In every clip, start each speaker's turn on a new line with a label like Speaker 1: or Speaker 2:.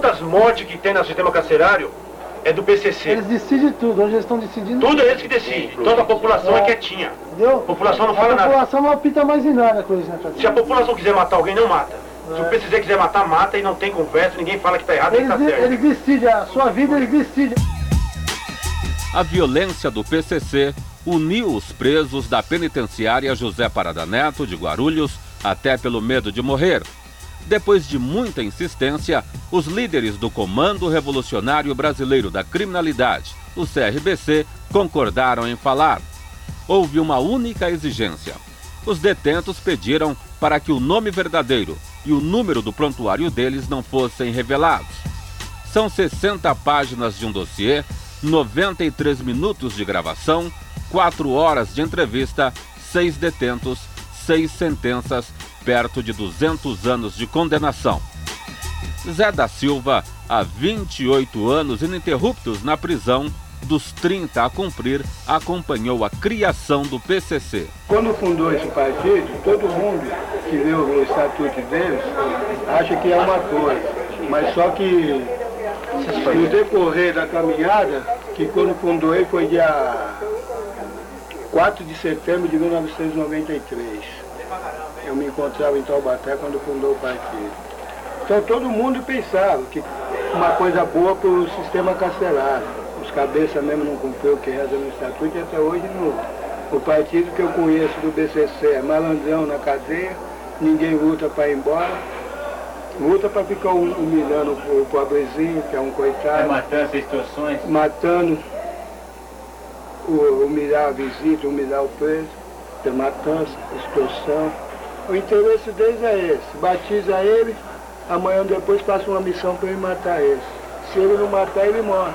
Speaker 1: Todas as mortes que tem no sistema carcerário é do PCC.
Speaker 2: Eles decidem tudo, hoje eles estão decidindo
Speaker 1: Tudo é eles que decidem. Toda a população é, quietinha.
Speaker 2: Entendeu?
Speaker 1: A população não fala
Speaker 2: A
Speaker 1: nada.
Speaker 2: população não apita mais em nada com isso, né?
Speaker 1: Se a população quiser matar alguém, não mata. Se o PCC quiser matar, mata e não tem conversa, ninguém fala que tá errado nem
Speaker 2: Eles,
Speaker 1: que tá certo.
Speaker 2: eles decidem, a sua vida eles decidem.
Speaker 3: A violência do PCC uniu os presos da penitenciária José Parada Neto de Guarulhos até pelo medo de morrer. Depois de muita insistência, os líderes do Comando Revolucionário Brasileiro da Criminalidade, o CRBC, concordaram em falar. Houve uma única exigência. Os detentos pediram para que o nome verdadeiro e o número do prontuário deles não fossem revelados. São 60 páginas de um dossiê, 93 minutos de gravação, 4 horas de entrevista, 6 detentos, 6 sentenças, perto de 200 anos de condenação. Zé da Silva, há 28 anos ininterruptos na prisão, dos 30 a cumprir, acompanhou a criação do PCC.
Speaker 4: Quando fundou esse partido, todo mundo que vê o estatuto deles acha que é uma coisa, mas só que no decorrer da caminhada, que quando fundou ele foi dia 4 de setembro de 1993. Eu me encontrava em Taubaté quando fundou o partido. Então todo mundo pensava que uma coisa boa para o sistema carcerário. Os cabeças mesmo não cumpriu o que reza no estatuto e até hoje no, o partido que eu conheço do BCC é malandrão na cadeia, ninguém luta para ir embora, luta para ficar hum- humilhando o pobrezinho, que é um coitado,
Speaker 5: Matança, extorsões.
Speaker 4: matando, humilhar a visita, humilhar o preso, ter matança, extorsão. O interesse deles é esse, batiza ele, amanhã depois passa uma missão para ele matar ele. Se ele não matar, ele morre.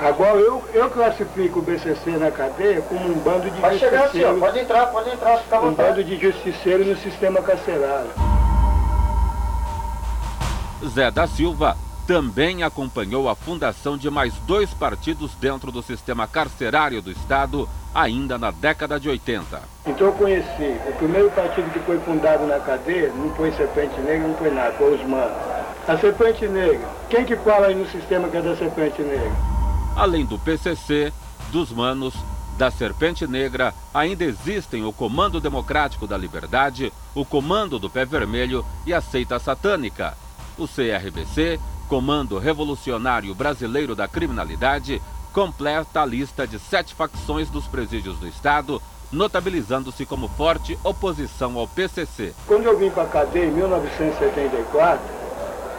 Speaker 4: Agora eu, eu classifico o BCC na cadeia como um bando de
Speaker 2: Pode chegar assim, ó,
Speaker 4: justiceiros,
Speaker 2: pode entrar, pode entrar, fica à
Speaker 4: um bando de justiceiros no sistema carcerário.
Speaker 3: Zé da Silva também acompanhou a fundação de mais dois partidos dentro do sistema carcerário do Estado, ainda na década de 80.
Speaker 4: Então eu conheci, o primeiro partido que foi fundado na cadeia, não foi Serpente Negra, não foi nada, foi os manos. A Serpente Negra, quem que fala aí no sistema que é da Serpente Negra?
Speaker 3: Além do PCC, dos Manos, da Serpente Negra, ainda existem o Comando Democrático da Liberdade, o Comando do Pé Vermelho e a Seita Satânica. O CRBC, Comando Revolucionário Brasileiro da Criminalidade, completa a lista de sete facções dos presídios do Estado, notabilizando-se como forte oposição ao PCC.
Speaker 4: Quando eu vim para a cadeia em 1974,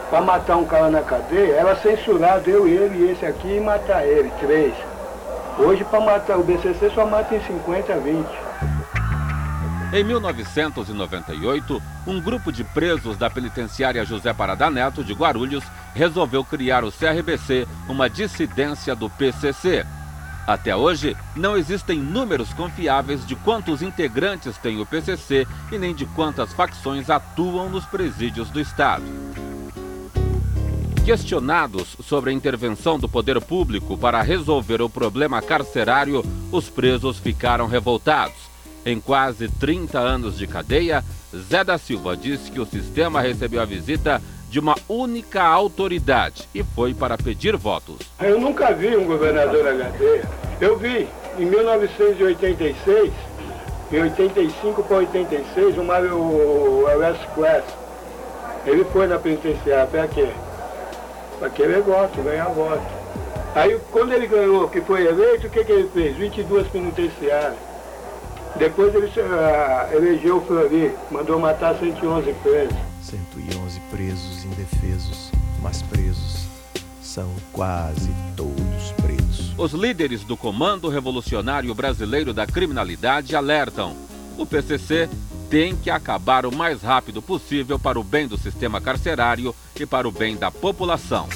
Speaker 4: para matar um cara na cadeia, era censurado eu, ele e esse aqui e matar ele, três. Hoje para matar o BCC só mata em 50, 20.
Speaker 3: Em 1998, um grupo de presos da penitenciária José Parada Neto de Guarulhos resolveu criar o CRBC, uma dissidência do PCC. Até hoje, não existem números confiáveis de quantos integrantes tem o PCC e nem de quantas facções atuam nos presídios do Estado. Questionados sobre a intervenção do poder público para resolver o problema carcerário, os presos ficaram revoltados. Em quase 30 anos de cadeia, Zé da Silva disse que o sistema recebeu a visita de uma única autoridade e foi para pedir votos.
Speaker 4: Eu nunca vi um governador na cadeia. Eu vi, em 1986, em 85 para 86, o Mário Alessio Quest. Ele foi na penitenciária, para quê? Para querer voto, ganhar voto. Aí, quando ele ganhou, que foi eleito, o que, que ele fez? 22 penitenciárias. Depois ele ah, elegeu o Flori, mandou matar 111 presos.
Speaker 6: 111 presos indefesos, mas presos são quase todos pretos.
Speaker 3: Os líderes do Comando Revolucionário Brasileiro da Criminalidade alertam: o PCC tem que acabar o mais rápido possível para o bem do sistema carcerário e para o bem da população.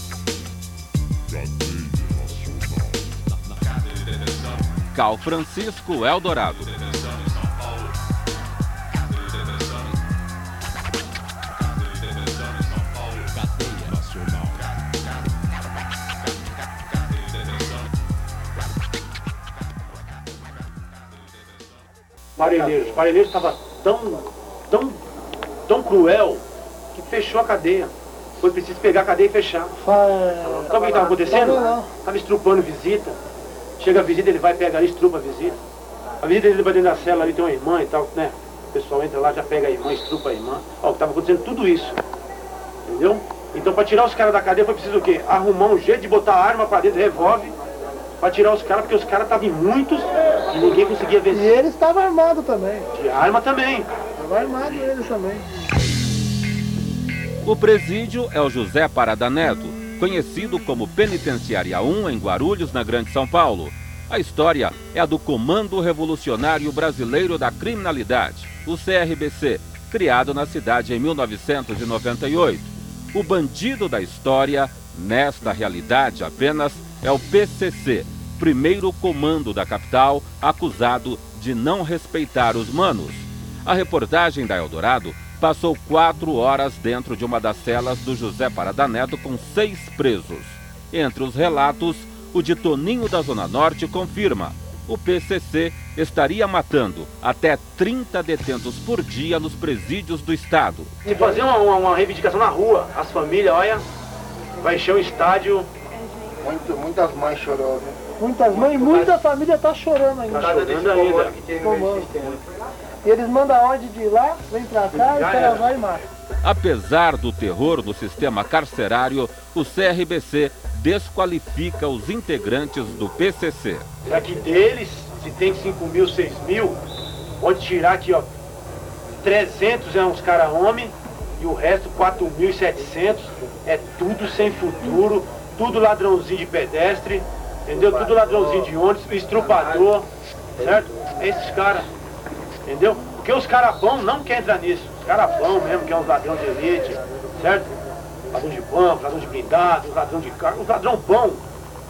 Speaker 3: Cal Francisco Eldorado.
Speaker 1: Parelheiros. Parelheiros estava tão, tão, tão cruel que fechou a cadeia. foi preciso pegar a cadeia e fechar.
Speaker 2: Fa-
Speaker 1: Sabe o que estava acontecendo? Estava estrupando visita. Chega a visita, ele vai, pega ali, estrupa a visita. A visita dele vai dentro da cela ali, tem uma irmã e tal, né? O pessoal entra lá, já pega a irmã, estrupa a irmã. Ó, estava acontecendo tudo isso. Entendeu? Então para tirar os caras da cadeia foi preciso o quê? Arrumar um jeito de botar a arma para dentro, revólver, para tirar os caras, porque os caras estavam em muitos e ninguém conseguia
Speaker 2: E
Speaker 1: vencer.
Speaker 2: ele estava armado também.
Speaker 1: De arma também.
Speaker 2: Estava armado ele também.
Speaker 3: O presídio é o José Parada Neto, conhecido como Penitenciária 1 em Guarulhos, na Grande São Paulo. A história é a do Comando Revolucionário Brasileiro da Criminalidade, o CRBC, criado na cidade em 1998. O bandido da história, nesta realidade apenas, é o PCC, primeiro comando da capital, acusado de não respeitar os manos. A reportagem da Eldorado passou quatro horas dentro de uma das celas do José Parada Neto com seis presos. Entre os relatos, o de Toninho da Zona Norte confirma. O PCC estaria matando até 30 detentos por dia nos presídios do estado.
Speaker 1: Se fazer uma, uma, uma reivindicação na rua, as famílias, olha, vai encher o estádio.
Speaker 4: Muito, muitas mães chorou, viu?
Speaker 2: Muitas mães, muita família tá chorando ainda.
Speaker 1: Tá chorando ainda.
Speaker 2: E eles mandam a ordem de ir lá, vem pra cá, e
Speaker 1: Já
Speaker 2: cara vai e mata.
Speaker 3: Apesar do terror do sistema carcerário, o CRBC desqualifica os integrantes do PCC.
Speaker 1: Que deles, se tem 5 mil, 6 mil, pode tirar aqui, ó, 300 é uns cara homem e o resto 4.700 é tudo sem futuro, tudo ladrãozinho de pedestre, entendeu? Tudo ladrãozinho de ônibus, estrupador, certo? Esses caras, entendeu? Porque os caras bons não querem entrar nisso. Os caras bons mesmo, que é uns ladrão de elite, certo? Ladrão de banco, ladrão de blindado, os ladrão de carro, os ladrão bom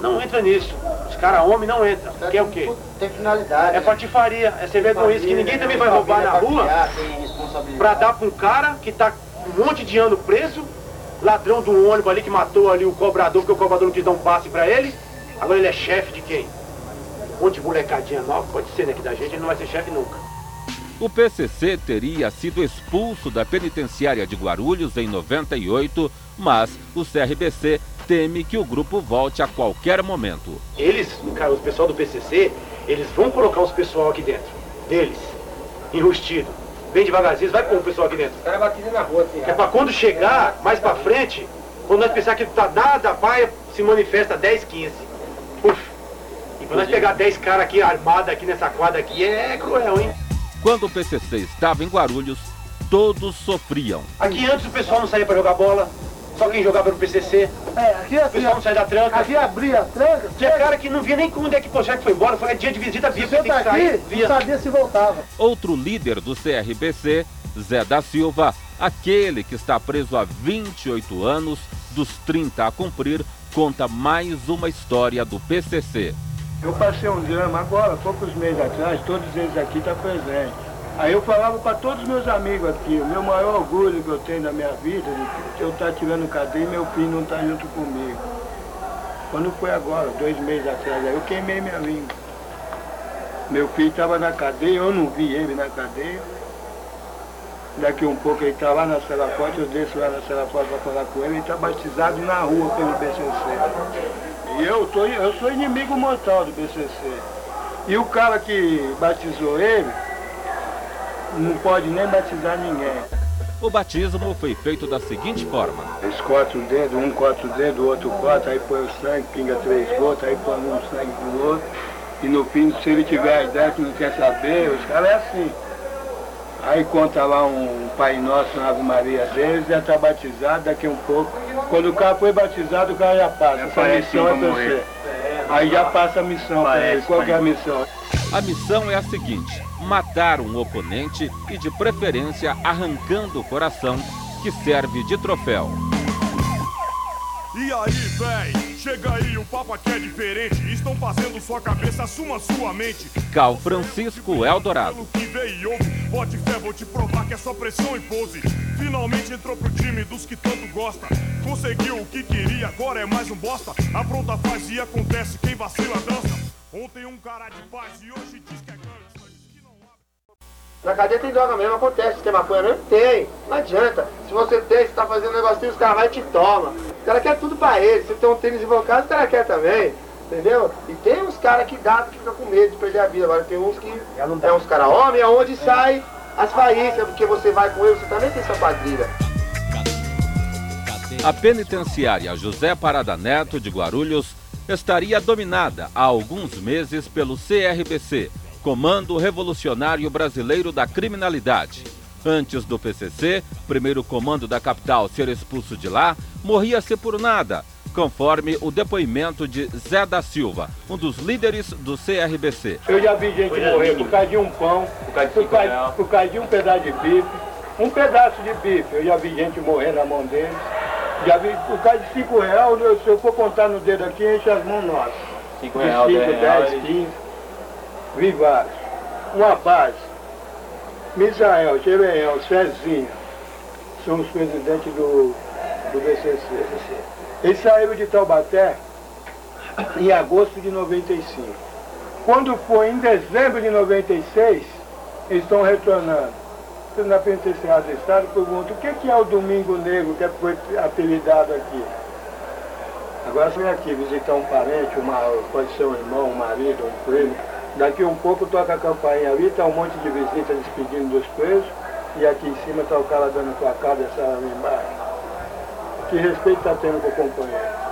Speaker 1: não entra nisso. Os caras homem não entram. Que é o quê?
Speaker 4: Tem finalidade.
Speaker 1: É patifaria, é ser vergonhice que ninguém também vai roubar na rua pra dar pra um cara que tá um monte de ano preso, ladrão de um ônibus ali que matou ali o cobrador, porque o cobrador não quis dar um passe pra ele. Agora ele é chefe de quem? Um monte de molecadinha nova, pode ser, né? Que da gente ele não vai ser chefe nunca.
Speaker 3: O PCC teria sido expulso da penitenciária de Guarulhos em 98, mas o CRBC teme que o grupo volte a qualquer momento.
Speaker 1: Eles, cara, o pessoal do PCC, eles vão colocar os pessoal aqui dentro, deles, enrustido. Bem devagarzinho, vai pôr o pessoal aqui dentro.
Speaker 4: O cara batida na rua, assim.
Speaker 1: É pra quando chegar mais pra frente, quando nós pensar que tá nada, vai, se manifesta 10, 15. E pra nós pegar 10 caras aqui armados aqui nessa quadra aqui é cruel, hein?
Speaker 3: Quando o PCC estava em Guarulhos, todos sofriam.
Speaker 1: Aqui antes o pessoal não saía pra jogar bola, só quem jogava era o PCC.
Speaker 2: É, aqui
Speaker 1: O
Speaker 2: assim,
Speaker 1: pessoal não saía da tranca.
Speaker 2: aqui abria a tranca,
Speaker 1: Tinha cara que não via nem quando é que o projeto foi embora, foi dia de visita, via que
Speaker 2: tá
Speaker 1: que sair,
Speaker 2: aqui, não sabia se voltava.
Speaker 3: Outro líder do CRBC, Zé da Silva, aquele que está preso há 28 anos, dos 30 a cumprir, conta mais uma história do PCC.
Speaker 4: Eu passei um drama agora, poucos meses atrás, todos eles aqui estão presentes. Aí eu falava para todos os meus amigos aqui, o meu maior orgulho que eu tenho na minha vida, de eu estar tirando cadeia e meu filho não estar junto comigo. Quando foi agora, dois meses atrás, aí eu queimei minha língua. Meu filho estava na cadeia, eu não vi ele na cadeia. Daqui um pouco ele está lá na cela forte, eu desço lá na cela forte para falar com ele, ele está batizado na rua pelo BCC. E eu, tô, eu sou inimigo mortal do BCC. E o cara que batizou ele, não pode nem batizar ninguém.
Speaker 3: O batismo foi feito da seguinte forma:
Speaker 4: Eles cortam o dedo, um corta o dedo, o outro corta, aí põe o sangue, pinga três gotas, aí põe um sangue pro outro. E no fim, se ele tiver a ideia que não quer saber, os caras é assim. Aí conta lá um Pai Nosso na Ave Maria deles, já está batizado, daqui um pouco. Quando o cara foi batizado, o cara já passa. Essa missão é você. Aí já passa a missão para ele. Qual que é a missão?
Speaker 3: a missão é a seguinte: matar um oponente e, de preferência, arrancando o coração, que serve de troféu.
Speaker 5: E aí, véi? Chega aí, o papo aqui é diferente. Estão fazendo sua cabeça, assuma sua mente.
Speaker 3: Cal Francisco Eldorado.
Speaker 5: Pelo que veio e ouve, bote fé, vou te provar que é só pressão e pose. Finalmente entrou pro time dos que tanto gosta. Conseguiu o que queria, agora é mais um bosta. A pronta faz e acontece, quem vacila dança. Ontem um cara de paz e hoje diz que é gangsta.
Speaker 7: Na cadeia tem droga mesmo, acontece. Tem maconha mesmo? Tem. Não adianta. Se você tem, você tá fazendo um negocinho, os caras vão e te toma. Os caras querem tudo pra eles. Se tem um tênis invocado, os caras querem também. Entendeu? E tem uns caras que dá, que fica com medo de perder a vida. Agora tem uns que é uns caras homem, é onde sai as faíscas, porque você vai com ele, você também tem sua quadrilha.
Speaker 3: A penitenciária José Parada Neto de Guarulhos estaria dominada há alguns meses pelo CRBC, Comando Revolucionário Brasileiro da Criminalidade. Antes do PCC, primeiro comando da capital ser expulso de lá, morria-se por nada, conforme o depoimento de Zé da Silva, um dos líderes do CRBC.
Speaker 4: Eu já vi gente morrer por causa de um pão, por causa, por causa de um pedaço de bife, um pedaço de bife. Eu já vi gente morrer na mão deles. Já vi por causa de 5 reais, se eu for contar no dedo aqui, enche as mãos nossas.
Speaker 8: 5 reais,
Speaker 4: 5, 10, 15. Vi vários. Uma base. Misael, Jeremiel, Cezinha. São os presidentes do, do BCC. Eles saíram de Taubaté em agosto de 95. Quando foi em dezembro de 96, eles estão retornando. Na penitenciária do Estado, pergunto o que, que é o Domingo Negro que foi apelidado aqui? Agora vem aqui visitar um parente, uma, pode ser um irmão, um marido, um primo. Daqui um pouco toca a campainha ali, está um monte de visitas despedindo dos presos, e aqui em cima está o cara dando facada, essa ali embaixo. Que respeito está tendo com o companheiro?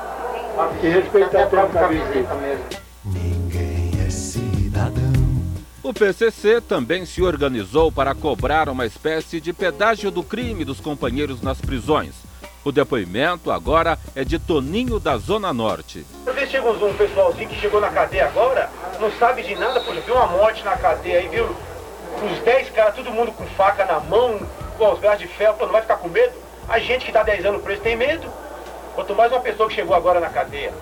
Speaker 4: Que respeito está tendo com a visita?
Speaker 6: Ninguém é cidadão.
Speaker 3: O PCC também se organizou para cobrar uma espécie de pedágio do crime dos companheiros nas prisões. O depoimento agora é de Toninho da Zona Norte.
Speaker 1: Vezes chega um pessoalzinho que chegou na cadeia agora, não sabe de nada, pô, viu uma morte na cadeia aí, viu? Os 10 caras, todo mundo com faca na mão, com os braços de ferro, pô, não vai ficar com medo? A gente que tá 10 anos preso tem medo. Quanto mais uma pessoa que chegou agora na cadeia,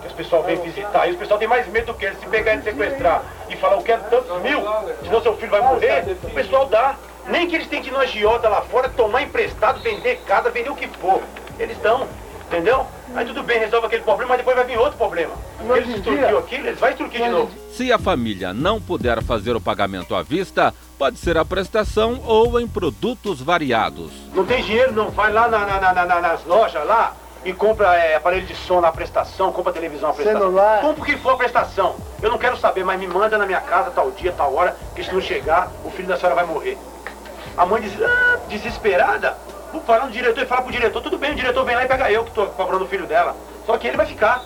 Speaker 1: que os pessoal vem visitar, e os pessoal tem mais medo do que ele, se pegar e sequestrar e falar, eu quero tantos mil, senão seu filho vai morrer, o pessoal dá. Nem que eles que ir no agiota lá fora, tomar emprestado, vender casa, vender o que for. Eles dão, entendeu? Aí tudo bem, resolve aquele problema, mas depois vai vir outro problema. Eles extorquiu aquilo, eles vão extorquir de novo.
Speaker 3: Se a família não puder fazer o pagamento à vista, pode ser a prestação ou em produtos variados.
Speaker 1: Não tem dinheiro, não. Vai lá na, na, na, na, nas lojas lá e compra é, aparelho de som na prestação, compra televisão na prestação.
Speaker 2: Celular.
Speaker 1: Compra o que for a prestação. Eu não quero saber, mas me manda na minha casa tal dia, tal hora, que se não chegar, o filho da senhora vai morrer. A mãe diz, ah, desesperada, falar no diretor e fala pro diretor, tudo bem, o diretor vem lá e pega eu que tô cobrando o filho dela. Só que ele vai ficar.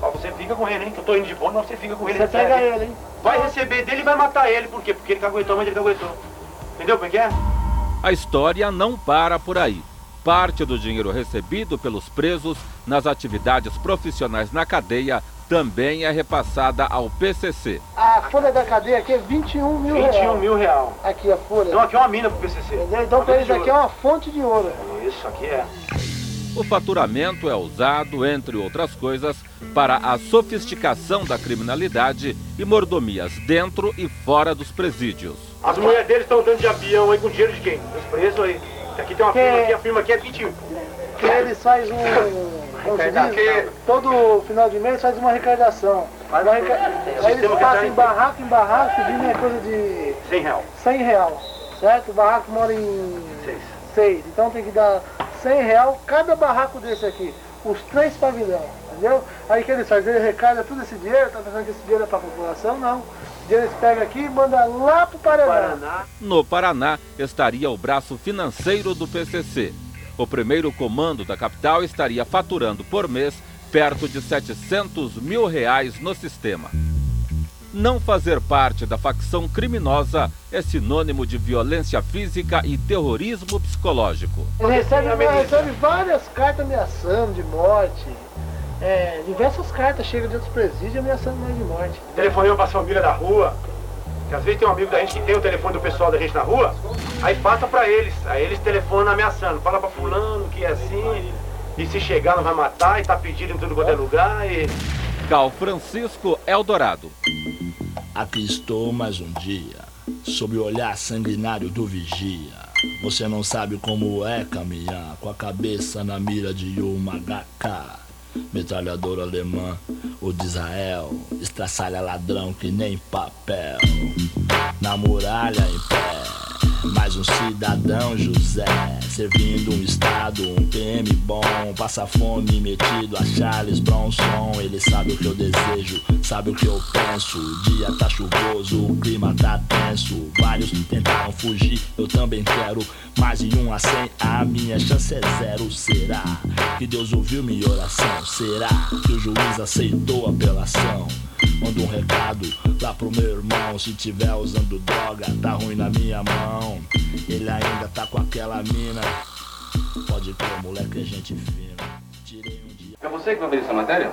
Speaker 1: Ó, você fica com ele, hein? Que eu tô indo de boa, mas você fica com ele.
Speaker 2: Você
Speaker 1: recebe.
Speaker 2: pega ele, hein?
Speaker 1: Vai receber dele e vai matar ele. Por quê? Porque ele caguetou, a mãe dele caguetou. Entendeu como é que é?
Speaker 3: A história não para por aí. Parte do dinheiro recebido pelos presos nas atividades profissionais na cadeia também é repassada ao PCC.
Speaker 2: A folha da cadeia aqui é 21 mil
Speaker 1: 21
Speaker 2: reais.
Speaker 1: mil real.
Speaker 2: Aqui a folha.
Speaker 1: Então aqui é uma mina pro PCC.
Speaker 2: Entendeu? Então pra eles aqui é uma fonte de ouro.
Speaker 1: Isso, aqui é.
Speaker 3: O faturamento é usado, entre outras coisas, para a sofisticação da criminalidade e mordomias dentro e fora dos presídios.
Speaker 1: As mulheres deles estão andando de avião aí com dinheiro de quem? Dos presos aí. Aqui tem uma
Speaker 2: Que-
Speaker 1: firma aqui, a firma aqui é 21.
Speaker 2: Que eles fazem um. Como se diz? Todo final de mês faz uma arrecadação. Uma Aí eles passam em barraco em barraco pedindo é coisa de
Speaker 1: 100 real.
Speaker 2: 100 real. Certo? O barraco mora em
Speaker 1: Seis.
Speaker 2: 6. Então tem que dar 100 real cada barraco desse aqui. Os três pavilhão. Entendeu? Aí o que eles fazem? Eles arrecadam todo esse dinheiro. Tá pensando que esse dinheiro é pra população? Não. O dinheiro eles pegam aqui e mandam lá pro Paraná.
Speaker 1: Paraná.
Speaker 3: No Paraná estaria o braço financeiro do PCC. O primeiro comando da capital estaria faturando por mês perto de 700 mil reais no sistema. Não fazer parte da facção criminosa é sinônimo de violência física e terrorismo psicológico.
Speaker 2: Recebe, várias cartas ameaçando de morte. É, diversas cartas chegam de outros presídios ameaçando de morte.
Speaker 1: Telefonema pra família da rua. Que às vezes tem um amigo da gente que tem o telefone do pessoal da gente na rua, aí passa pra eles. Aí eles telefonam ameaçando. Fala pra fulano que é assim, e se chegar não vai matar, e tá pedindo em tudo quanto é lugar, e...
Speaker 3: Cal Francisco Eldorado.
Speaker 9: Aqui estou mais um dia, sob o olhar sanguinário do vigia. Você não sabe como é caminhar com a cabeça na mira de uma HK. Metralhadora alemã, o de Israel, estraçalha ladrão que nem papel. Na muralha em pé, Mais um cidadão José, servindo um estado, um PM bom. Passa fome metido a Charles Bronson. Ele sabe o que eu desejo, sabe o que eu penso. O dia tá chuvoso, o clima tá tenso. Vários tentaram fugir, eu também quero. Mais de um a cem, a minha chance é zero. Será que Deus ouviu minha oração? Será que o juiz aceitou a apelação? Manda um recado lá pro meu irmão. Se tiver usando droga, tá ruim na minha mão. Ele ainda tá com aquela mina. Pode crer, moleque, é gente fina. Tirei um dia.
Speaker 8: É você que vai fazer essa matéria?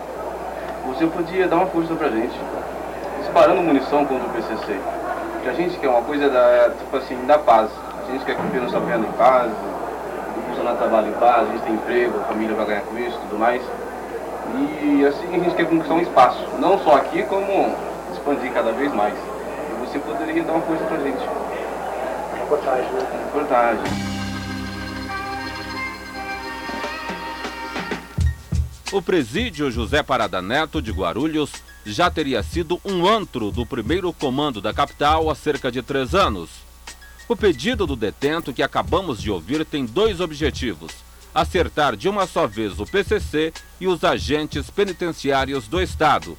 Speaker 8: Você podia dar uma força pra gente. Disparando munição contra o PCC. Que a gente quer uma coisa da, tipo assim, da paz. A gente quer cumprir nossa pena em paz, o funcionário trabalha em paz, a gente tem emprego, a família vai ganhar com isso e tudo mais. E assim a gente quer conquistar um espaço, não só aqui, como expandir cada vez mais. E você poderia dar uma força pra gente.
Speaker 1: Reportagem, né?
Speaker 8: Reportagem.
Speaker 3: O presídio José Parada Neto de Guarulhos já teria sido um antro do primeiro comando da capital há cerca de três anos. O pedido do detento que acabamos de ouvir tem dois objetivos: acertar de uma só vez o PCC e os agentes penitenciários do Estado.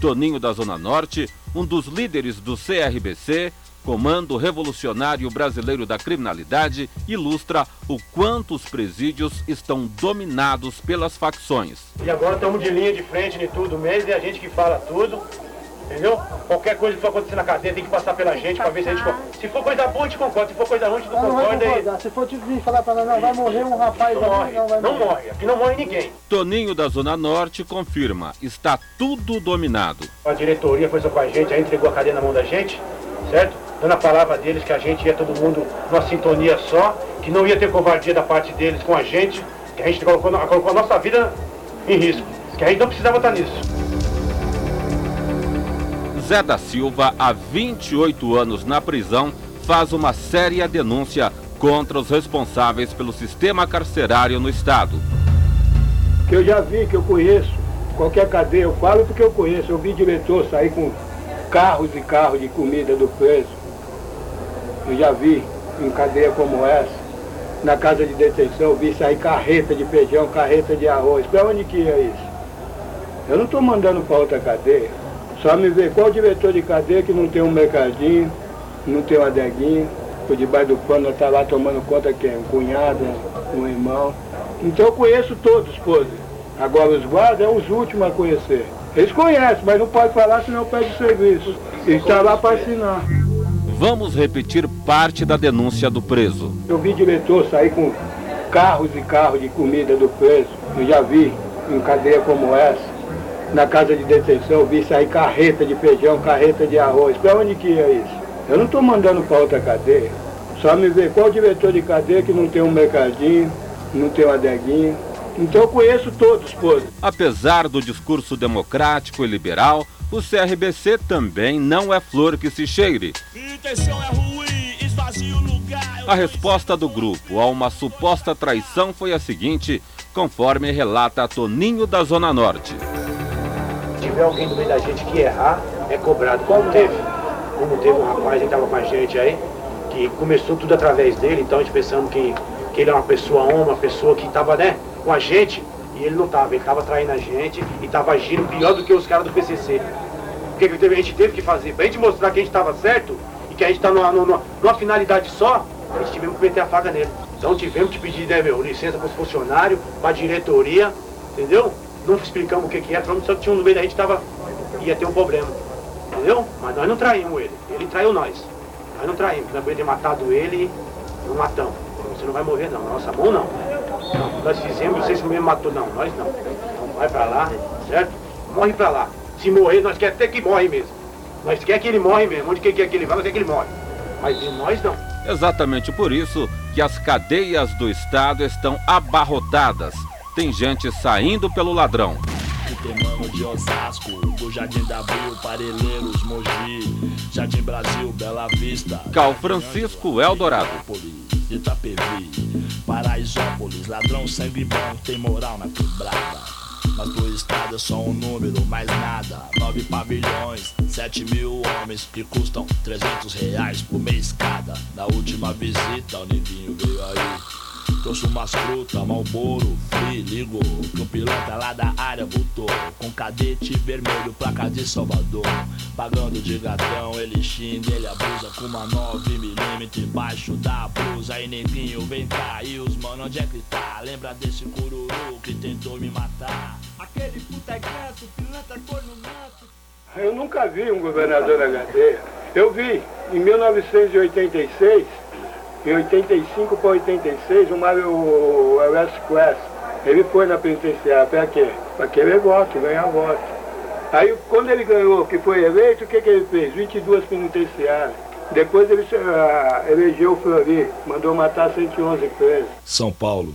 Speaker 3: Toninho da Zona Norte, um dos líderes do CRBC, Comando Revolucionário Brasileiro da Criminalidade, ilustra o quanto os presídios estão dominados pelas facções.
Speaker 1: E agora estamos de linha de frente em tudo mesmo, e a gente que fala tudo. Entendeu? Qualquer coisa que for acontecer na cadeia tem que passar pela gente pra ver se a gente. Se for coisa boa, a gente concorda. Se for coisa ruim, a gente não
Speaker 2: Não vai
Speaker 1: concorda. E...
Speaker 2: Se for tipo vir falar pra nós, não, vai morrer um rapaz
Speaker 1: Não morre,
Speaker 2: não vai
Speaker 1: não
Speaker 2: morrer.
Speaker 1: morre. Aqui não morre ninguém.
Speaker 3: Toninho da Zona Norte confirma: está tudo dominado.
Speaker 1: A diretoria foi só com a gente, aí entregou a cadeia na mão da gente, certo? Dando a palavra deles que a gente ia todo mundo numa sintonia só, que não ia ter covardia da parte deles com a gente, que a gente colocou, colocou a nossa vida em risco, que a gente não precisava estar nisso.
Speaker 3: Zé da Silva, há 28 anos na prisão, faz uma séria denúncia contra os responsáveis pelo sistema carcerário no estado.
Speaker 4: que eu já vi, que eu conheço, qualquer cadeia, eu falo porque eu conheço, eu vi diretor sair com carros e carros de comida do preso. Eu já vi em cadeia como essa, na casa de detenção, eu vi sair carreta de feijão, carreta de arroz. Para onde que ia isso? Eu não estou mandando para outra cadeia. Só me ver qual diretor de cadeia que não tem um mercadinho, não tem uma adeguinha, por debaixo do pano está lá tomando conta quem? Um cunhado, um irmão. Então eu conheço todos, pô. Agora os guardas é os últimos a conhecer. Eles conhecem, mas não pode falar senão perde o serviço. E está lá para assinar.
Speaker 3: Vamos repetir parte da denúncia do preso.
Speaker 4: Eu vi diretor sair com carros e carros de comida do preso. Eu já vi em cadeia como essa. Na casa de detenção vi sair carreta de feijão, carreta de arroz. Para onde que ia isso? Eu não estou mandando para outra cadeia. Só me ver qual diretor de cadeia que não tem um mercadinho, não tem uma adeguinha. Então eu conheço todos, pô.
Speaker 3: Apesar do discurso democrático e liberal, o CRBC também não é flor que se cheire. A resposta do grupo a uma suposta traição foi a seguinte, conforme relata Toninho da Zona Norte.
Speaker 1: Se tiver alguém do meio da gente que errar, é cobrado. Como teve? Como teve um rapaz que estava com a gente aí, que começou tudo através dele, então a gente pensando que, que ele é uma pessoa homem, uma pessoa que estava né, com a gente, e ele não estava, ele estava traindo a gente e estava agindo pior do que os caras do PCC. O que, que a gente teve que fazer? Pra gente mostrar que a gente estava certo e que a gente está numa, numa, numa finalidade só, a gente tivemos que meter a faca nele. Então tivemos que pedir né, meu, licença para os funcionários, para a diretoria, entendeu? Não explicamos o que, que é, falamos só que tinha um no meio da gente tava, ia ter um problema. Entendeu? Mas nós não traímos ele. Ele traiu nós. Nós não traímos. Nós ter matado ele não matamos. Você não vai morrer não. Nossa mão não. Não, nós fizemos, vocês mesmo matou. Não, nós não. Então vai pra lá, certo? Morre pra lá. Se morrer, nós quer até que morre mesmo. Nós quer que ele morre mesmo. Onde quer que ele vai, nós quer que ele morre. Mas de nós não.
Speaker 3: Exatamente por isso que as cadeias do estado estão abarrotadas. Tem gente saindo pelo ladrão.
Speaker 9: Temano de Osasco, do Jardim da Abril, Parelheiros, Mogi, Jardim Brasil, Bela Vista,
Speaker 3: Cal Francisco Eldorado.
Speaker 9: Itapevi, Paraisópolis, ladrão sangue bom, tem moral na quebrada. Mas do estado é só um número, mais nada. Nove pavilhões, sete mil homens que custam 300 reais por mês cada. Na última visita, o neguinho veio aí. Trouxe umas frutas, malboro, free, ligou Que o piloto lá da área voltou Com cadete vermelho, placa de Salvador Pagando de gatão, ele xinga, ele abusa Com uma 9mm embaixo da blusa Aí neguinho, vem cá, e os mano, onde é que tá? Lembra desse cururu que tentou me matar? Aquele puta é quieto, pilantra cor no mato
Speaker 4: Eu nunca vi um governador na cadeia Eu vi, em 1986 em 85 para 86, o Mário West Quest, ele foi na penitenciária, para quê? Para querer voto, ganhar voto. Aí quando ele ganhou, que foi eleito, o que, que ele fez? 22 penitenciárias. Depois ele uh, elegeu o Flori, mandou matar 111 presos.
Speaker 9: São Paulo,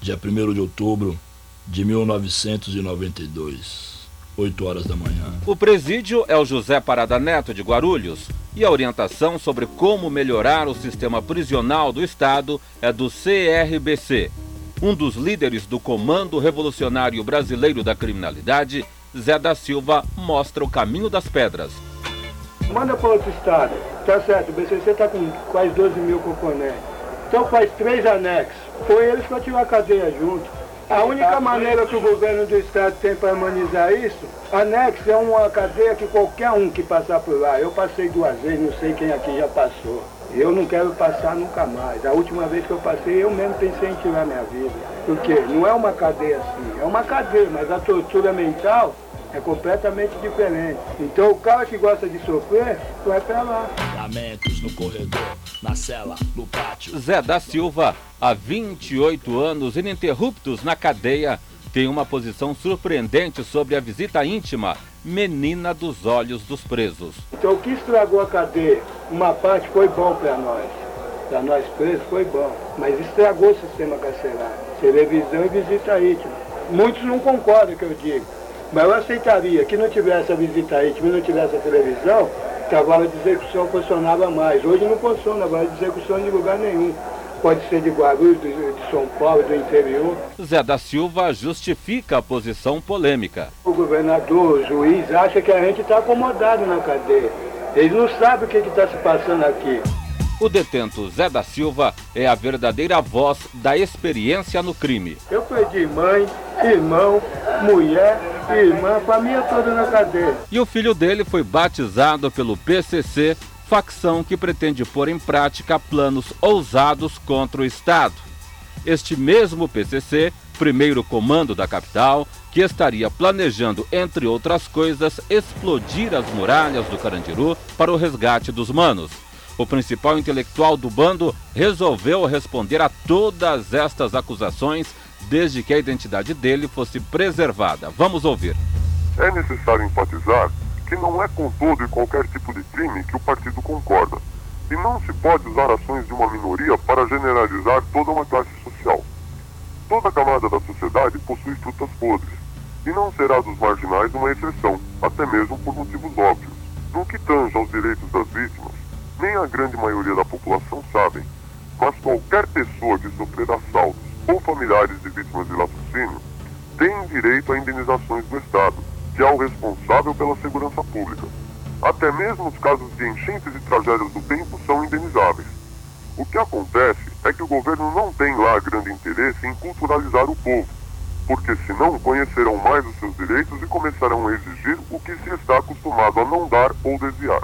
Speaker 9: dia 1 de outubro de 1992. 8 horas da manhã.
Speaker 3: O presídio é o José Parada Neto de Guarulhos e a orientação sobre como melhorar o sistema prisional do Estado é do CRBC. Um dos líderes do Comando Revolucionário Brasileiro da Criminalidade, Zé da Silva, mostra o caminho das pedras.
Speaker 4: Manda para outro estado. Tá certo, o BCC está com quase 12 mil componentes. Então faz três anexos. Põe eles para tirar a cadeia junto. A única maneira que o governo do estado tem para harmonizar isso, anexo é uma cadeia que qualquer um que passar por lá, eu passei duas vezes, não sei quem aqui já passou. Eu não quero passar nunca mais. A última vez que eu passei, eu mesmo pensei em tirar minha vida. Porque não é uma cadeia assim, é uma cadeia, mas a tortura mental é completamente diferente. Então o cara que gosta de sofrer, vai pra lá.
Speaker 9: Lamentos no corredor, na cela, no pátio.
Speaker 3: Zé da Silva, há 28 anos ininterruptos na cadeia, tem uma posição surpreendente sobre a visita íntima, menina dos olhos dos presos.
Speaker 4: Então o que estragou a cadeia? Uma parte foi bom para nós. Para nós presos foi bom, mas estragou o sistema carcerário. Televisão e visita íntima. Muitos não concordam que eu digo. Mas eu aceitaria que não tivesse a visita íntima e não tivesse a televisão, que a vara de execução funcionava mais. Hoje não funciona a vara de execução de lugar nenhum. Pode ser de Guarulhos, de São Paulo, do interior.
Speaker 3: Zé da Silva justifica a posição polêmica.
Speaker 4: O governador, o juiz, acha que a gente está acomodado na cadeia. Eles não sabem o que está se passando aqui.
Speaker 3: O detento Zé da Silva é a verdadeira voz da experiência no crime.
Speaker 4: Eu perdi mãe, irmão, mulher, irmã, família toda na cadeia.
Speaker 3: E o filho dele foi batizado pelo PCC, facção que pretende pôr em prática planos ousados contra o Estado. Este mesmo PCC, primeiro comando da capital, que estaria planejando, entre outras coisas, explodir as muralhas do Carandiru para o resgate dos manos. O principal intelectual do bando resolveu responder a todas estas acusações desde que a identidade dele fosse preservada. Vamos ouvir.
Speaker 10: É necessário enfatizar que não é com todo e qualquer tipo de crime que o partido concorda. E não se pode usar ações de uma minoria para generalizar toda uma classe social. Toda camada da sociedade possui frutas podres, e não será dos marginais uma exceção, até mesmo por motivos óbvios. No que tange aos direitos das vítimas, nem a grande maioria da população sabem, mas qualquer pessoa que sofrer assaltos ou familiares de vítimas de latrocínio tem direito a indenizações do Estado, que é o responsável pela segurança pública. Até mesmo os casos de enchentes e tragédias do tempo são indenizáveis. O que acontece é que o governo não tem lá grande interesse em culturalizar o povo, porque senão conhecerão mais os seus direitos e começarão a exigir o que se está acostumado a não dar ou desviar.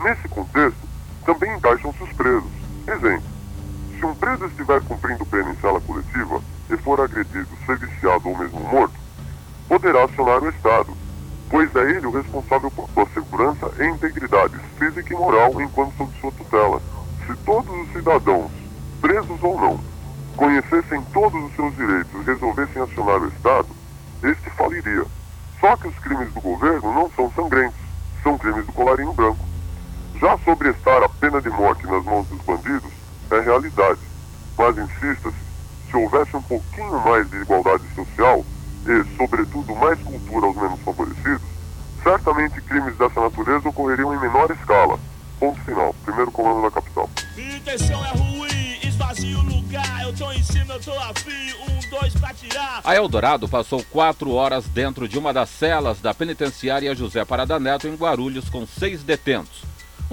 Speaker 10: Nesse contexto, também encaixam-se os presos. Exemplo: se um preso estiver cumprindo pena em sala coletiva e for agredido, ser viciado ou mesmo morto, poderá acionar o Estado, pois é ele o responsável por sua segurança e integridade física e moral enquanto sob sua tutela. Se todos os cidadãos, presos ou não, conhecessem todos os seus direitos e resolvessem acionar o Estado, este faliria. Só que os crimes do governo não são sangrentos, são crimes do colarinho branco. Já sobre estar a pena de morte nas mãos dos bandidos é realidade, mas insista-se, se houvesse um pouquinho mais de igualdade social e, sobretudo, mais cultura aos menos favorecidos, certamente crimes dessa natureza ocorreriam em menor escala. Ponto final. Primeiro comando da capital.
Speaker 9: Intenção é ruim, esvazio o lugar. Eu tô em cima, eu tô afim. Um, dois, pra te
Speaker 3: A Eldorado passou quatro horas dentro de uma das celas da penitenciária José Parada Neto em Guarulhos com seis detentos.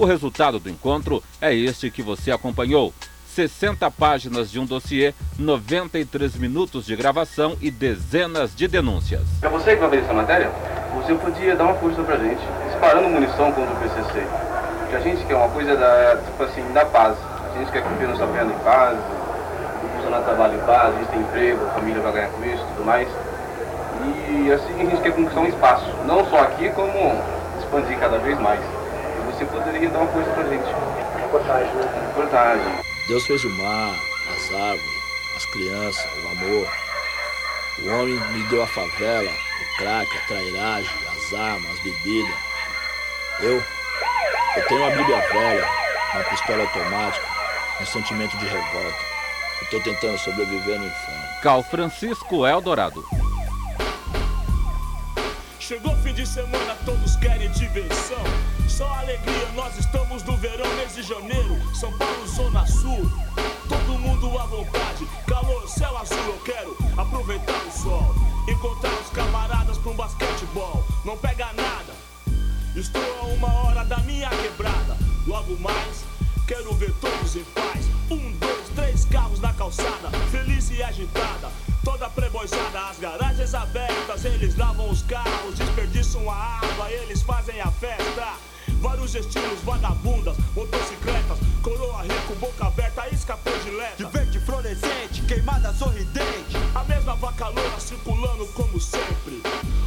Speaker 3: O resultado do encontro é este que você acompanhou. 60 páginas de um dossiê, 93 minutos de gravação e dezenas de denúncias.
Speaker 8: Para você que vai ver essa matéria, você podia dar uma força pra gente, disparando munição contra o PCC. Que a gente quer uma coisa da, tipo assim, da paz. A gente quer cumprir nossa pena em paz, o funcionário trabalha em paz, a gente tem emprego, a família vai ganhar com isso e tudo mais. E assim a gente quer conquistar um espaço, não só aqui, como expandir cada vez mais. Você poderia dar uma força pra gente.
Speaker 1: Reportagem, né?
Speaker 8: Reportagem.
Speaker 9: Deus fez o mar, as árvores, as crianças, o amor. O homem me deu a favela, o crack, a trairagem, as armas, as bebidas. Eu, eu tenho uma Bíblia velha, uma pistola automática, um sentimento de revolta. Eu tô tentando sobreviver no inferno.
Speaker 3: Cal Francisco Eldorado.
Speaker 5: Chegou fim de semana, todos querem diversão. Só alegria, nós estamos no verão, mês de janeiro. São Paulo, Zona Sul. Todo mundo à vontade, calor, céu azul. Eu quero aproveitar o sol. Encontrar os camaradas pra um basquetebol. Não pega nada, estou a uma hora da minha quebrada. Logo mais, quero ver todos em paz. Um, dois, três carros na calçada, feliz e agitada. Toda preboizada, as garagens abertas, eles lavam os carros, Estilos, vagabundas, motocicletas, coroa rico, boca aberta, isca predileta.
Speaker 11: De verde fluorescente, queimada sorridente.
Speaker 5: A mesma vaca loura circulando como sempre.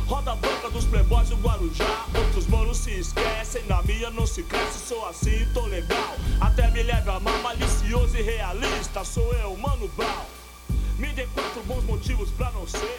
Speaker 5: Roda branca dos playboys do Guarujá. Outros manos se esquecem, na minha não se cresce, sou assim, tô legal. Até me leva a mal, malicioso e realista, sou eu, mano Brown. Me dê quatro bons motivos pra não ser.